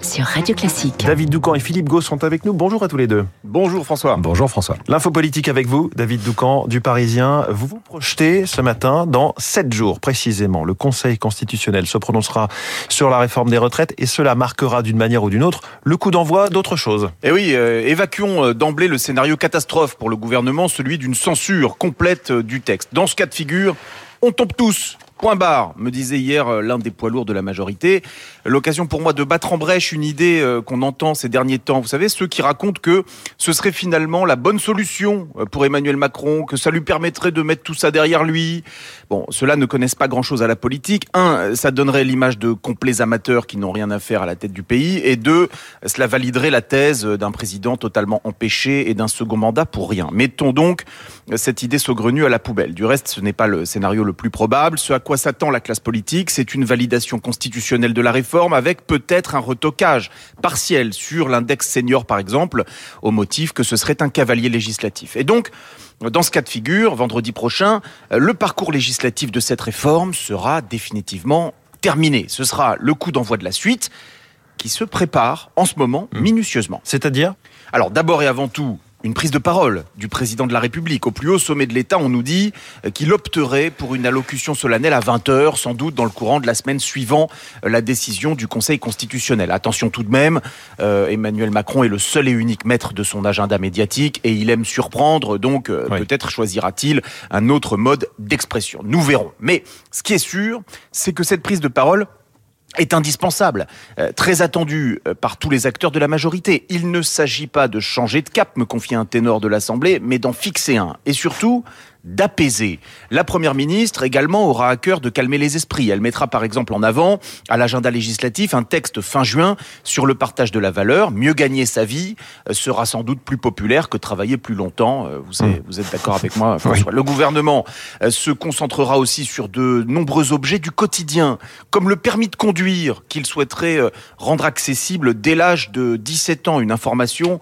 sur Radio Classique. David Doucan et Philippe Gau sont avec nous. Bonjour à tous les deux. Bonjour François. Bonjour François. L'info politique avec vous, David Doucan du Parisien. Vous vous projetez ce matin dans sept jours précisément. Le Conseil constitutionnel se prononcera sur la réforme des retraites et cela marquera d'une manière ou d'une autre le coup d'envoi d'autre chose. Eh oui, euh, évacuons euh, d'emblée le scénario catastrophe pour le gouvernement, celui d'une censure complète euh, du texte. Dans ce cas de figure, on tombe tous Point barre, me disait hier euh, l'un des poids lourds de la majorité. L'occasion pour moi de battre en brèche une idée euh, qu'on entend ces derniers temps. Vous savez, ceux qui racontent que ce serait finalement la bonne solution euh, pour Emmanuel Macron, que ça lui permettrait de mettre tout ça derrière lui. Bon, ceux-là ne connaissent pas grand-chose à la politique. Un, ça donnerait l'image de complets amateurs qui n'ont rien à faire à la tête du pays. Et deux, cela validerait la thèse d'un président totalement empêché et d'un second mandat pour rien. Mettons donc cette idée saugrenue à la poubelle. Du reste, ce n'est pas le scénario le plus probable. Ce à quoi s'attend la classe politique, c'est une validation constitutionnelle de la réforme avec peut-être un retocage partiel sur l'index senior, par exemple, au motif que ce serait un cavalier législatif. Et donc, dans ce cas de figure, vendredi prochain, le parcours législatif de cette réforme sera définitivement terminé. Ce sera le coup d'envoi de la suite qui se prépare en ce moment mmh. minutieusement. C'est-à-dire? Alors d'abord et avant tout, une prise de parole du président de la République. Au plus haut sommet de l'État, on nous dit euh, qu'il opterait pour une allocution solennelle à 20h, sans doute dans le courant de la semaine suivant euh, la décision du Conseil constitutionnel. Attention tout de même, euh, Emmanuel Macron est le seul et unique maître de son agenda médiatique et il aime surprendre, donc peut-être choisira-t-il un autre mode d'expression. Nous verrons. Mais ce qui est sûr, c'est que cette prise de parole est indispensable, euh, très attendu euh, par tous les acteurs de la majorité. Il ne s'agit pas de changer de cap, me confie un ténor de l'Assemblée, mais d'en fixer un. Et surtout, d'apaiser. La Première ministre également aura à cœur de calmer les esprits. Elle mettra par exemple en avant à l'agenda législatif un texte fin juin sur le partage de la valeur. Mieux gagner sa vie euh, sera sans doute plus populaire que travailler plus longtemps. Euh, vous, hmm. vous êtes d'accord avec moi François? Le gouvernement euh, se concentrera aussi sur de nombreux objets du quotidien, comme le permis de conduire qu'il souhaiterait rendre accessible dès l'âge de 17 ans. Une information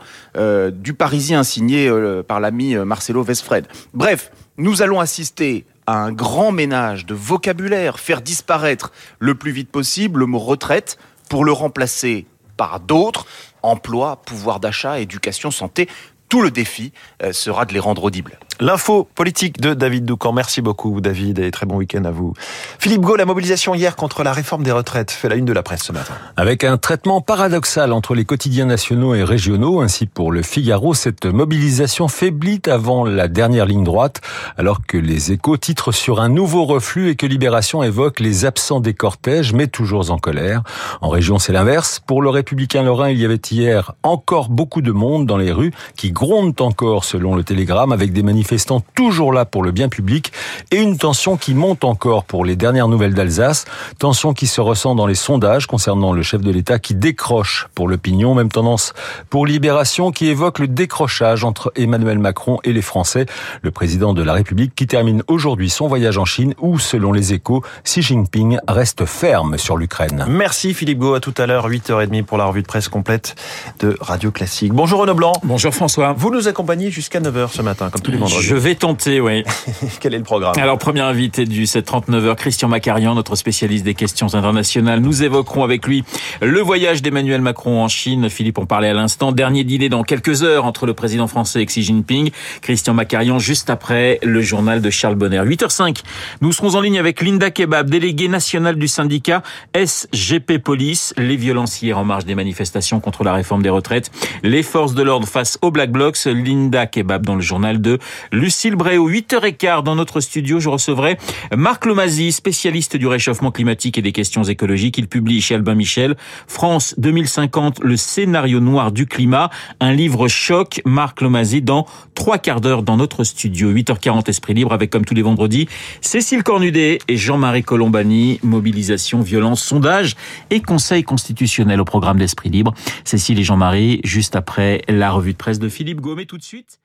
du Parisien signée par l'ami Marcelo Vesfred. Bref, nous allons assister à un grand ménage de vocabulaire, faire disparaître le plus vite possible le mot retraite pour le remplacer par d'autres, emploi, pouvoir d'achat, éducation, santé. Tout le défi euh, sera de les rendre audibles. L'info politique de David Doucan. Merci beaucoup, David, et très bon week-end à vous. Philippe Gau, la mobilisation hier contre la réforme des retraites fait la une de la presse ce matin. Avec un traitement paradoxal entre les quotidiens nationaux et régionaux, ainsi pour le Figaro, cette mobilisation faiblit avant la dernière ligne droite, alors que les échos titrent sur un nouveau reflux et que Libération évoque les absents des cortèges, mais toujours en colère. En région, c'est l'inverse. Pour le républicain Lorrain, il y avait hier encore beaucoup de monde dans les rues qui grondent encore, selon le Télégramme, avec des manifestations manifestants toujours là pour le bien public et une tension qui monte encore pour les dernières nouvelles d'Alsace, tension qui se ressent dans les sondages concernant le chef de l'État qui décroche pour l'opinion, même tendance pour Libération qui évoque le décrochage entre Emmanuel Macron et les Français, le président de la République qui termine aujourd'hui son voyage en Chine où, selon les échos, Xi Jinping reste ferme sur l'Ukraine. Merci Philippe Gau, à tout à l'heure, 8h30 pour la revue de presse complète de Radio Classique. Bonjour Renaud Blanc. Bonjour François. Vous nous accompagnez jusqu'à 9h ce matin, comme tous les vendredis. Je vais tenter, oui. Quel est le programme? Alors, premier invité du 739h, Christian Macarian, notre spécialiste des questions internationales. Nous évoquerons avec lui le voyage d'Emmanuel Macron en Chine. Philippe en parlait à l'instant. Dernier dîner dans quelques heures entre le président français et Xi Jinping. Christian Macarian, juste après le journal de Charles Bonner. 8h05, nous serons en ligne avec Linda Kebab, déléguée nationale du syndicat SGP Police. Les violences hier en marge des manifestations contre la réforme des retraites. Les forces de l'ordre face aux Black Blocs. Linda Kebab dans le journal de Lucille Bréau. 8h15 dans notre studio, je recevrai Marc Lomazy, spécialiste du réchauffement climatique et des questions écologiques. Il publie chez Albin Michel France 2050, le scénario noir du climat, un livre choc. Marc Lomazy dans trois quarts d'heure dans notre studio. 8h40 Esprit Libre avec comme tous les vendredis Cécile Cornudet et Jean-Marie Colombani. Mobilisation, violence, sondage et conseil constitutionnel au programme d'Esprit Libre. Cécile et Jean-Marie juste après la revue de presse de Philippe Gaumet tout de suite.